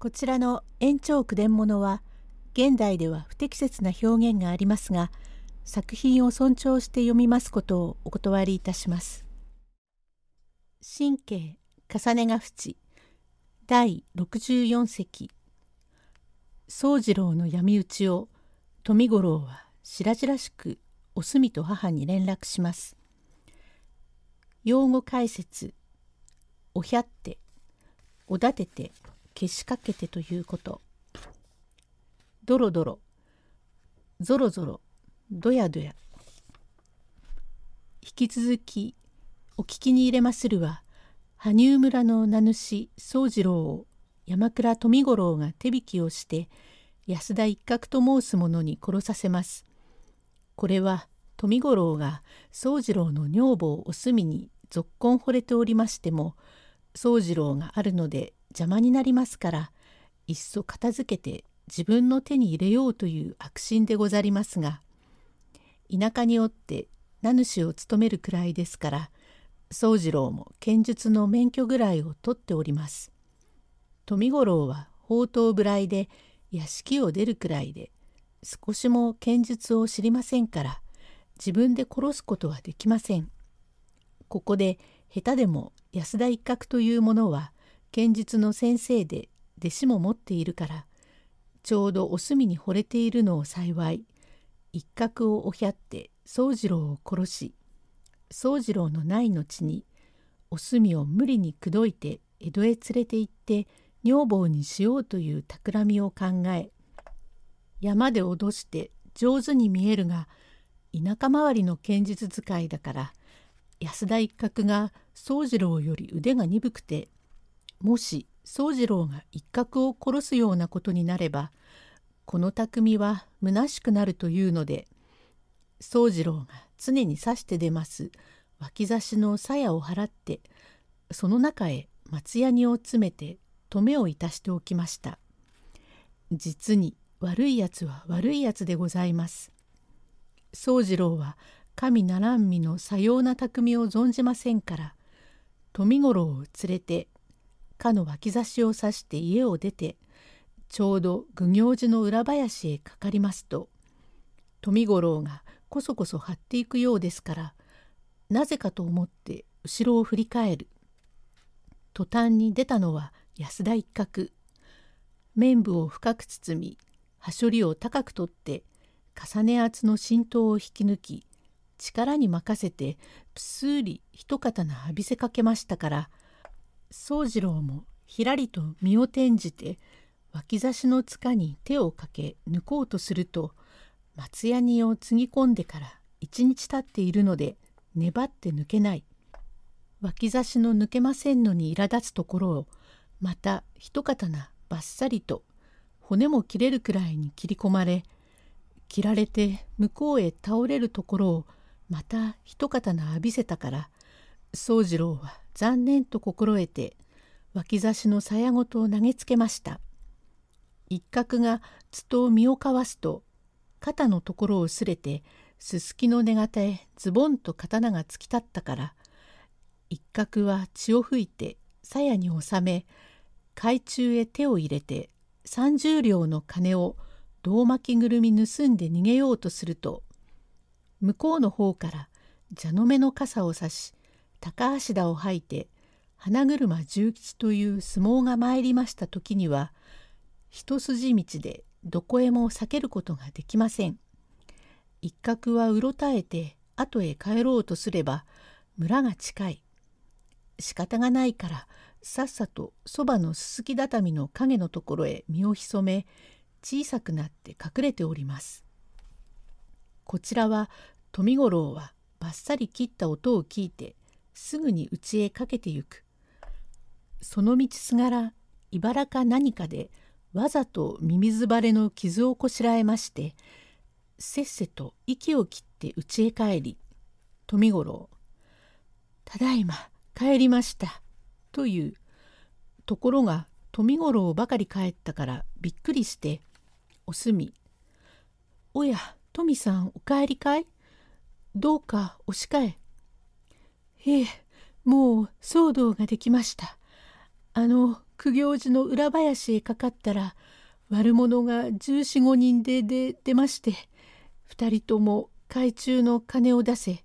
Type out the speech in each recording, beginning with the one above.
こちらの延長句伝物は現代では不適切な表現がありますが作品を尊重して読みますことをお断りいたします。神経重ねが淵。第64席。宗次郎の闇討ちを富五郎は白々しくお墨と母に連絡します。用語解説。おひゃっておだてて。けしかけてということ。どろどろぞろぞろどやどや引き続きお聞きに入れまするは羽生村の名主宗次郎を山倉富五郎が手引きをして安田一角と申す者に殺させます。これは富五郎が宗次郎の女房お墨にぞっこん惚れておりましても宗次郎があるので邪魔になりますからいっそ片付けて自分の手に入れようという悪心でござりますが田舎におって名主を務めるくらいですから宗次郎も剣術の免許ぐらいを取っております。富五郎は宝刀ぶらいで屋敷を出るくらいで少しも剣術を知りませんから自分で殺すことはできません。ここで下手でも安田一角というものは剣術の先生で弟子も持っているからちょうどお墨に惚れているのを幸い一角をおひゃって宗次郎を殺し宗次郎のない後にお墨を無理に口説いて江戸へ連れて行って女房にしようという企みを考え山で脅して上手に見えるが田舎周りの剣術使いだから安田一角が宗次郎より腕が鈍くてもし宗次郎が一角を殺すようなことになればこの匠は虚しくなるというので宗次郎が常に刺して出ます脇差しの鞘を払ってその中へ松ヤニを詰めて留めをいたしておきました。実に悪いやつは悪いやつでございます。宗次郎は神ならん身のさような匠を存じませんから富五郎を連れてかの脇差しを刺して家を出てちょうど愚行寺の裏林へかかりますと富五郎がこそこそ張っていくようですからなぜかと思って後ろを振り返る。途端に出たのは安田一角。綿部を深く包みはしょりを高く取って重ね厚の浸透を引き抜き力に任せてぷすーり一刀浴びせかけましたから宗次郎もひらりと身を転じて脇差しの塚に手をかけ抜こうとすると松ヤニをつぎ込んでから一日経っているので粘って抜けない。脇差しの抜けませんのに苛立つところをまた一刀ばっさりと骨も切れるくらいに切り込まれ切られて向こうへ倒れるところをまた一刀浴びせたから宗次郎は残念と心得て脇差しの鞘ごとを投げつけました。一角がつと身をかわすと肩のところをすれてすすきの根型へズボンと刀が突き立ったから一角は血を吹いて鞘に収め海中へ手を入れて30両の金を胴巻きぐるみ盗んで逃げようとすると向こうの方から蛇の目の傘を差し高橋田を吐いて花車重吉という相撲が参りました時には一筋道でどこへも避けることができません。一角はうろたえて後へ帰ろうとすれば村が近い。仕方がないからさっさとそばのすすき畳の影のところへ身を潜め小さくなって隠れております。こちらは富五郎はばっさり切った音を聞いてすぐに家へかけてゆく。その道すがら茨か何かでわざとミミズバレの傷をこしらえましてせっせと息を切って家へ帰り富五郎「ただいま帰りました」というところが富五郎ばかり帰ったからびっくりしておすみ「おや富さんお帰りかい？どうかおしかえ」「ええもう騒動ができました。あの苦行寺の裏林へかかったら悪者が十四五人でで出まして二人とも懐中の金を出せ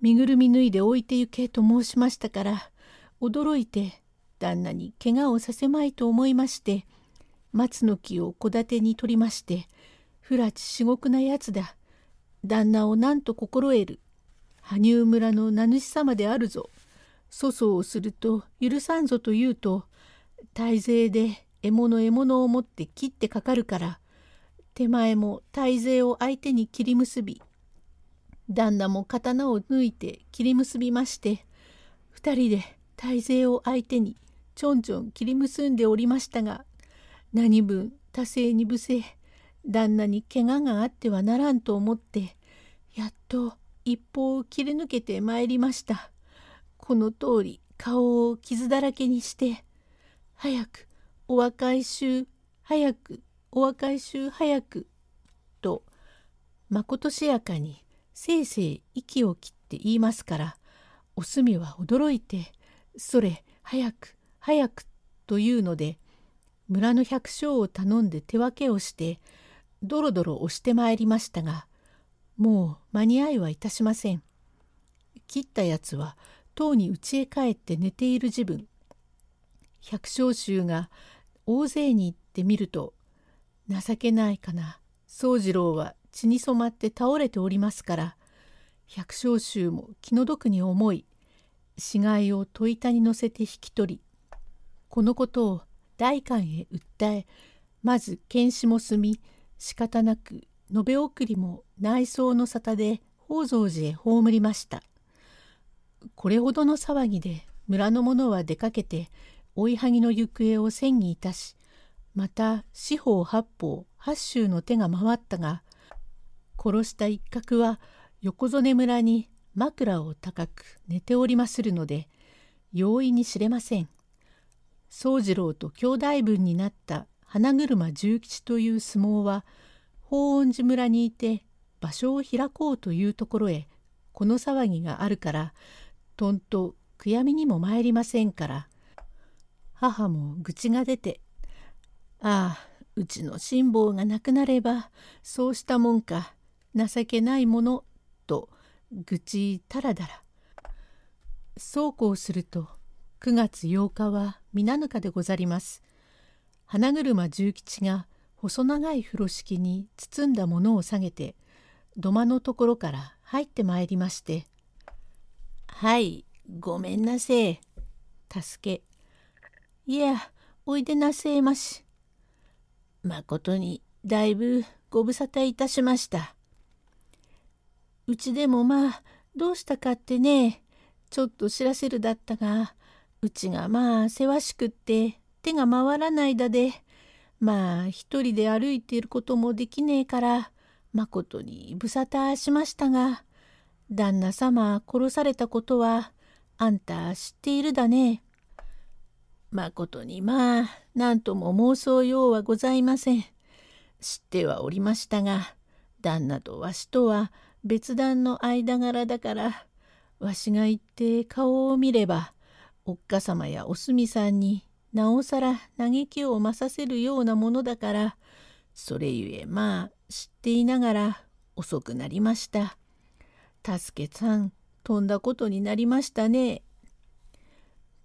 身ぐるみ脱いで置いて行けと申しましたから驚いて旦那に怪我をさせまいと思いまして松の木を戸建てに取りまして「不埒至極なやつだ旦那をなんと心得る羽生村の名主様であるぞ。粗相をすると許さんぞと言うと大勢で獲物獲物を持って切ってかかるから手前も大勢を相手に切り結び旦那も刀を抜いて切り結びまして二人で大勢を相手にちょんちょん切り結んでおりましたが何分多勢に無勢旦那に怪我があってはならんと思ってやっと一方を切り抜けてまいりました。この通り顔を傷だらけにして「早くお若い衆早くお若い衆早く」とまことしやかにせいせい息を切って言いますからお墨は驚いて「それ早く早く」というので村の百姓を頼んで手分けをしてドロドロ押してまいりましたがもう間に合いはいたしません。切ったやつはとうに家へ帰って寝ている自分百姓衆が大勢に行ってみると情けないかな宗次郎は血に染まって倒れておりますから百姓衆も気の毒に思い死骸を戸板に乗せて引き取りこのことを代官へ訴えまず検視も済み仕方なく延べ送りも内装の沙汰で宝蔵寺へ葬りました。これほどの騒ぎで村の者は出かけて追いはぎの行方を戦議いたしまた四方八方八州の手が回ったが殺した一角は横曽根村に枕を高く寝ておりまするので容易に知れません。宗次郎と兄弟分になった花車重吉という相撲は法恩寺村にいて場所を開こうというところへこの騒ぎがあるからとんと悔やみにも参りませんから母も愚痴が出て「ああうちの辛抱がなくなればそうしたもんか情けないもの」と愚痴たらだらそうこうすると9月8日は皆ぬかでござります。花車重吉が細長い風呂敷に包んだものを下げて土間のところから入ってまいりましてはい、ごめんなせえ。助け。いや、おいでなせえまし。まことに、だいぶご無沙汰いたしました。うちでもまあ、どうしたかってね、ちょっと知らせるだったが、うちがまあ、せわしくって手が回らないだで、まあ、一人で歩いていることもできねえから、まことに無沙汰しましたが、旦那様殺されたことはあんた知っているだね。まことにまあ何とも妄想用はございません。知ってはおりましたが旦那とわしとは別段の間柄だからわしが行って顔を見ればおっかさまやおすみさんになおさら嘆きを増させるようなものだからそれゆえまあ知っていながら遅くなりました。助けさん飛んだことになりましたね。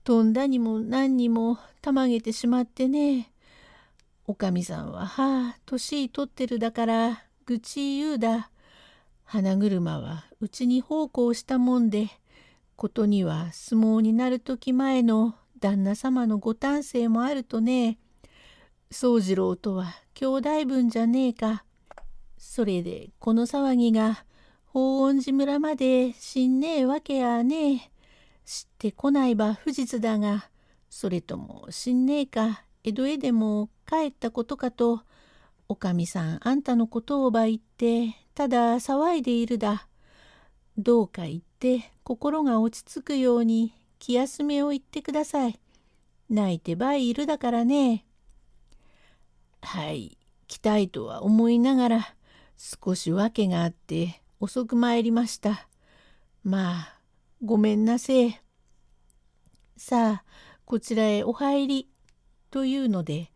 飛んだにも何にもたまげてしまってね。おかみさんははあ年取ってるだから愚痴言うだ。花車はうちに奉公したもんでことには相撲になる時前の旦那様のご丹精もあるとね宗次郎とは兄弟分じゃねえか。それでこの騒ぎが法恩寺村まで死んねえわけやねえ。知ってこないば不実だが、それとも死んねえか江戸へでも帰ったことかと、おかみさんあんたのことをば言って、ただ騒いでいるだ。どうか言って心が落ち着くように気休めを言ってください。泣いてばいるだからね。はい、来たいとは思いながら、少し訳があって遅く参りました。まあ、ごめんなせえ。さあ、こちらへお入り。というので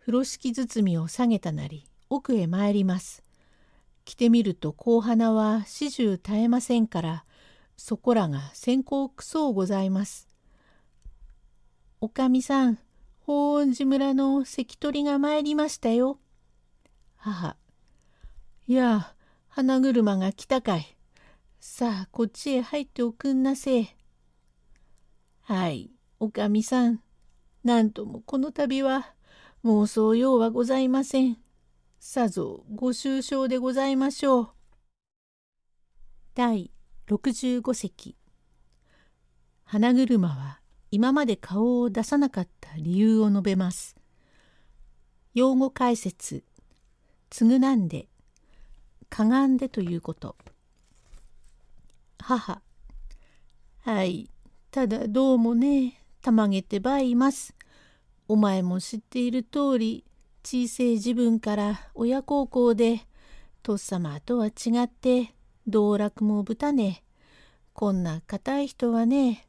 風呂敷包みを下げたなり奥へ参ります。着てみると小花は始終絶えませんからそこらが先行くそうございます。おかみさん法恩寺村の関取が参りましたよ。母いや花車が来たかい。さあこっちへ入っておくんなせえ。はい、おかみさん。なんともこの度は妄想用はございません。さぞご愁傷でございましょう。第65席花車は今まで顔を出さなかった理由を述べます。用語解説償んでかがんでということ。母はい、ただどうもね、たまげてばいます。お前も知っている通り、小せい自分から親孝行で、とっさまとは違って、道楽も豚ね。こんな固い人はね、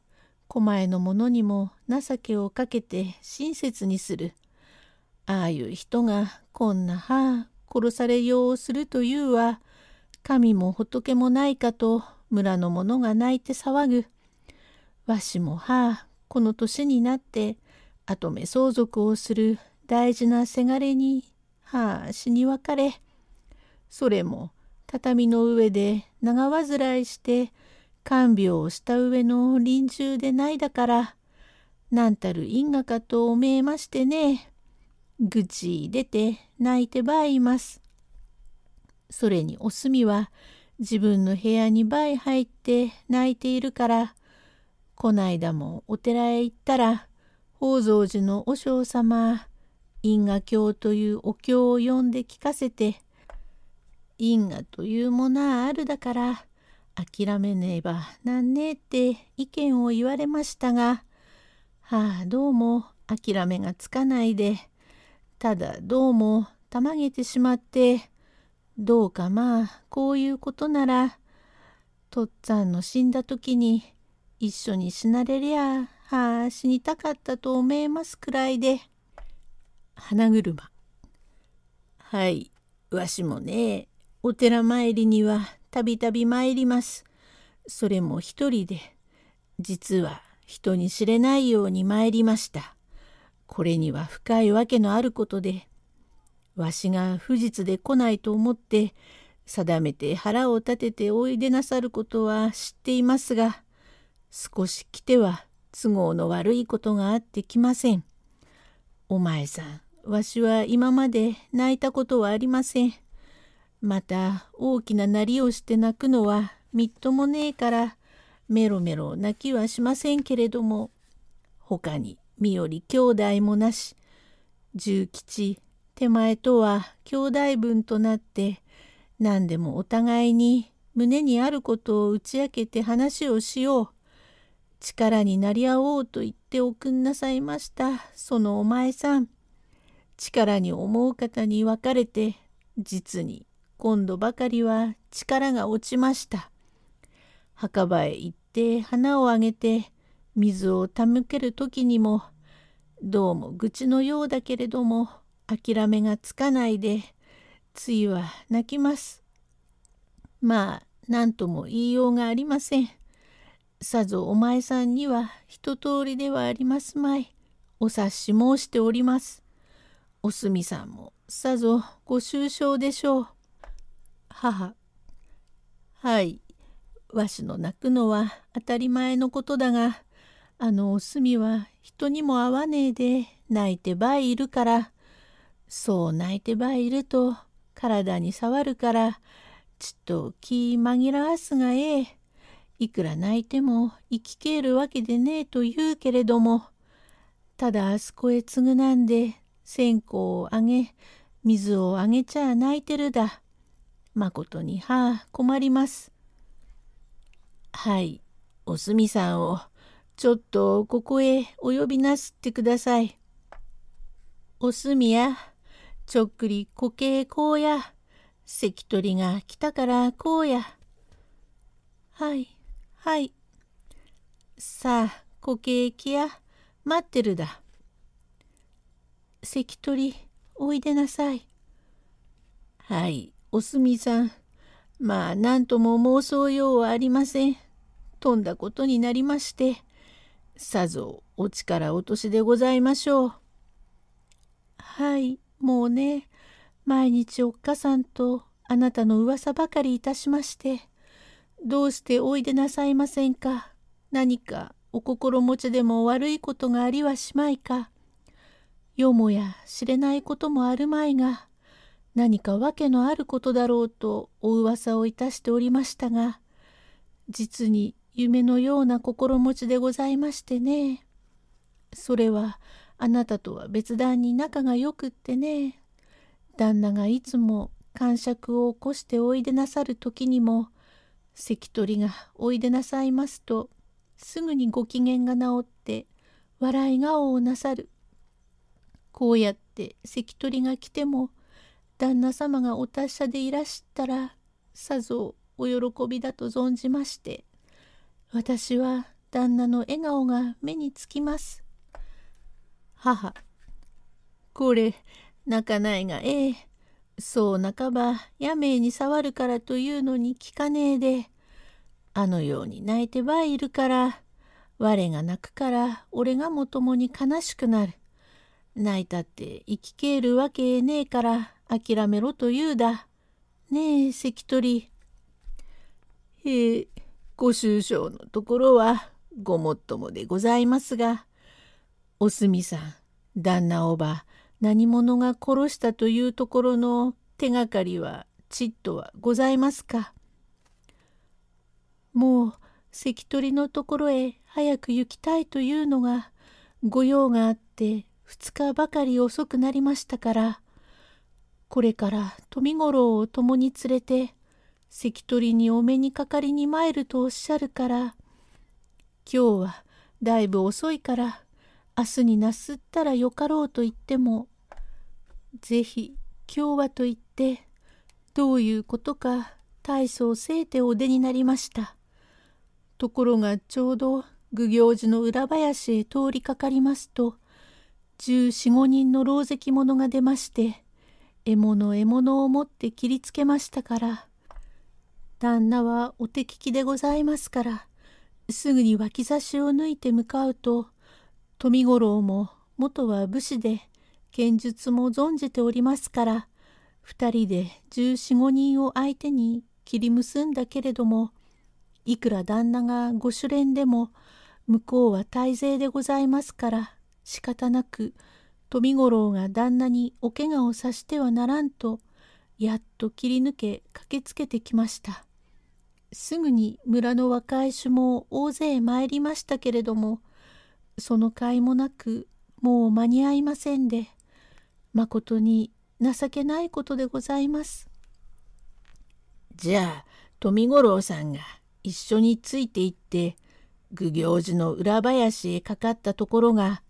狛江の者にも情けをかけて親切にする。ああいう人がこんなはあ殺されようをするというは、神も仏もないかと村の者が泣いて騒ぐ。わしもはあ、この年になって跡目相続をする大事なせがれに、はあ、死に別れ。それも畳の上で長患いして看病をした上の臨終でないだから、なんたる因果かと思えましてね。愚痴出て泣いてばいます。それにおすみは自分の部屋に倍入って泣いているから、こないだもお寺へ行ったら、宝蔵寺の和尚様、因果経というお経を読んで聞かせて、因果というものはあるだから、諦めねばなんねえって意見を言われましたが、はあ、どうも諦めがつかないで、ただどうもたまげてしまって、どうかまあこういうことならとっつぁんの死んだ時に一緒に死なれりゃはあ死にたかったと思えますくらいで花車。はいわしもねお寺参りにはたびたび参りますそれも一人で実は人に知れないように参りましたこれには深いわけのあることで、わしが不実で来ないと思って、定めて腹を立てておいでなさることは知っていますが、少し来ては都合の悪いことがあってきません。お前さん、わしは今まで泣いたことはありません。また大きななりをして泣くのはみっともねえから、メロメロ泣きはしませんけれども、他に身より兄弟もなし重吉手前とは兄弟分となって何でもお互いに胸にあることを打ち明けて話をしよう。力になり合おうと言っておくんなさいましたそのお前さん。力に思う方に別れて実に今度ばかりは力が落ちました墓場へ行って花をあげて水を手向ける時にもどうも愚痴のようだけれども諦めがつかないでついは泣きます。まあ何とも言いようがありません。さぞお前さんには一通りではありますまい。お察し申しております。おすみさんもさぞご愁傷でしょう。母。はい。わしの泣くのは当たり前のことだが、あのおすみは人にも会わねえで泣いてばいるから、そう泣いてばいると体に触るから、ちっと気紛らわすがええ。いくら泣いても生きけるわけでねえと言うけれども、ただあそこへ償んで線香をあげ、水をあげちゃ泣いてるだ。まことにはあ困ります。はい、おすみさんをちょっとここへお呼びなすってください。おすみや、ちょっくりこけこうや、関取が来たからこうや。はい、はい。さあ、こけきや、待ってるだ。関取おいでなさい。はいおすみさん。まあ何とも妄想ようはありません。とんだことになりまして。さぞお力落としでございましょう。はいもうね。毎日おっかさんとあなたの噂ばかりいたしまして。どうしておいでなさいませんか。何かお心持ちでも悪いことがありはしまいか。よもや知れないこともあるまいが。何か訳のあることだろうとお噂をいたしておりましたが実に夢のような心持ちでございましてね。それはあなたとは別段に仲がよくってね。旦那がいつも感触を起こしておいでなさる時にも関取がおいでなさいますとすぐにご機嫌が治って笑い顔をなさる。こうやって関取が来ても旦那様がお達者でいらしたらさぞお喜びだと存じまして私は旦那の笑顔が目につきます。母これ泣かないがええそう半ば野命に触るからというのに聞かねえであのように泣いてばいるから我が泣くから俺がもともに悲しくなる泣いたって生きけるわけねえから諦めろと言うだ。ねえ関取。へえご愁傷のところはごもっともでございますが。おすみさん旦那おば何者が殺したというところの手がかりはちっとはございますか。もう関取のところへ早く行きたいというのが御用があって2日ばかり遅くなりましたから。これから富五郎を共に連れて関取にお目にかかりに参るとおっしゃるから今日はだいぶ遅いから明日になすったらよかろうと言ってもぜひ今日はと言ってどういうことか大層せいてお出になりました。ところがちょうど愚行寺の裏林へ通りかかりますと十四五人の狼藉者が出まして獲物獲物を持って切りつけましたから。旦那はお手利きでございますから。すぐに脇差しを抜いて向かうと富五郎も元は武士で剣術も存じておりますから二人で十四五人を相手に切り結んだけれどもいくら旦那がご主練でも向こうは大勢でございますから仕方なく富五郎が旦那にお怪我をさしてはならんとやっと切り抜け駆けつけてきました。すぐに村の若い衆も大勢参りましたけれどもその甲斐もなくもう間に合いませんでまことに情けないことでございます。じゃあ富五郎さんが一緒について行って愚行寺の裏林へかかったところが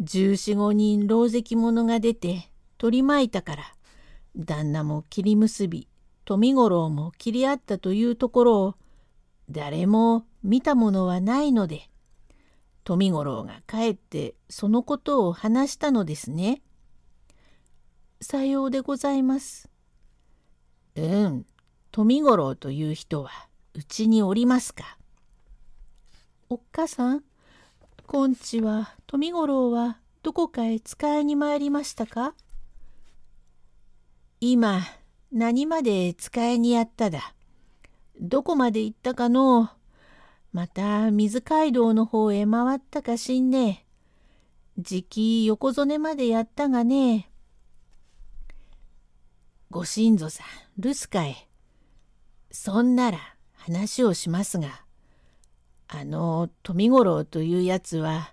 十四五人狼藉者が出て取り巻いたから旦那も切り結び富五郎も切り合ったというところを誰も見たものはないので富五郎が帰ってそのことを話したのですね。さようでございます。うん、富五郎という人はうちにおりますか？おっかさん、今日は富五郎はどこかへ使いに参りましたか？今、何まで使いにやっただ？どこまで行ったかの？また水街道の方へ回ったかしんね？え。じき横曽根までやったがね？ご新造さん、留守かい。そんなら話をしますが、あの富五郎というやつは、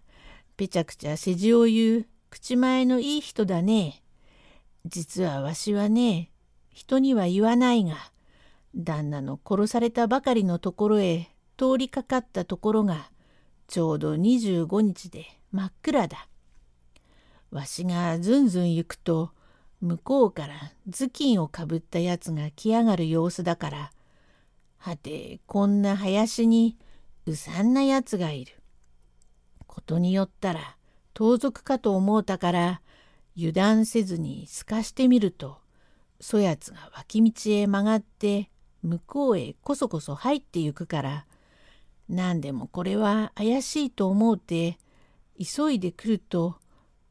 ぺちゃくちゃ世辞を言う口前のいい人だね。実はわしはね、人には言わないが、旦那の殺されたばかりのところへ通りかかったところが、ちょうど25日で真っ暗だ。わしがずんずん行くと、向こうから頭巾をかぶったやつが来やがる様子だから、はてこんな林にうさんなやつがいる。ことによったら盗賊かと思うたから油断せずに透かしてみるとそやつが脇道へ曲がって向こうへこそこそ入ってゆくから何でもこれは怪しいと思うて急いで来ると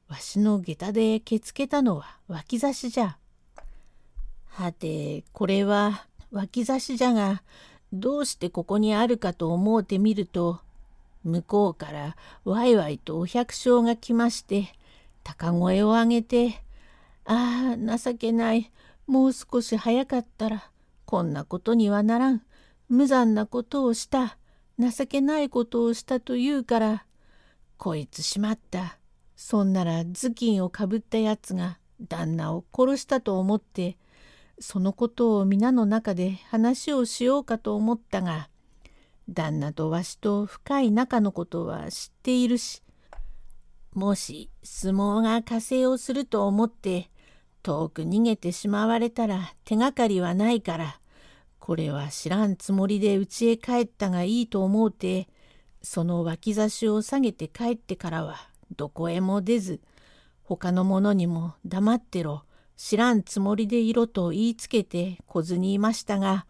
わしの下駄でけつけたのは脇差しじゃ。はてこれは脇差しじゃがどうしてここにあるかと思うてみると向こうからわいわいとお百姓が来まして高声を上げて「ああ情けない。もう少し早かったらこんなことにはならん。無残なことをした。情けないことをしたと言うからこいつしまった。そんなら頭巾をかぶったやつが旦那を殺したと思ってそのことを皆の中で話をしようかと思ったが旦那とわしと深い仲のことは知っているしもし相撲が加勢をすると思って遠く逃げてしまわれたら手がかりはないからこれは知らんつもりで家へ帰ったがいいと思うてその脇差しを下げて帰ってからはどこへも出ず他の者にも黙ってろ。知らんつもりでいろと言いつけて来ずにいましたが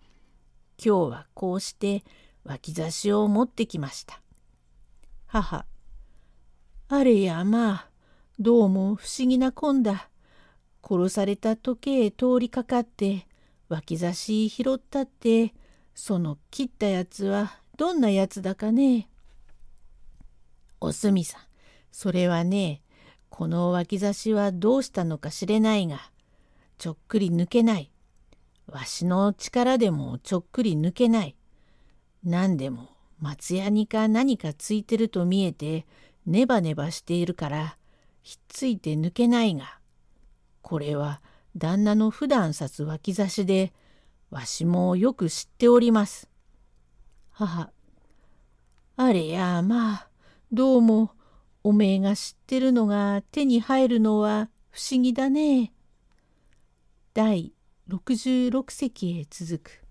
今日はこうして脇差しを持ってきました。母あれやまあどうも不思議なこんだ。殺された時計へ通りかかって脇差し拾ったってその切ったやつはどんなやつだかね。おすみさんそれはねこの脇差しはどうしたのか知れないがちょっくり抜けない。わしの力でもちょっくり抜けない。何でも松ヤニか何かついてると見えてネバネバしているからひっついて抜けないがこれは旦那の普段刺す脇差しでわしもよく知っております。母あれやまあどうもおめえが知ってるのが手に入るのは不思議だね。第66隻へ続く。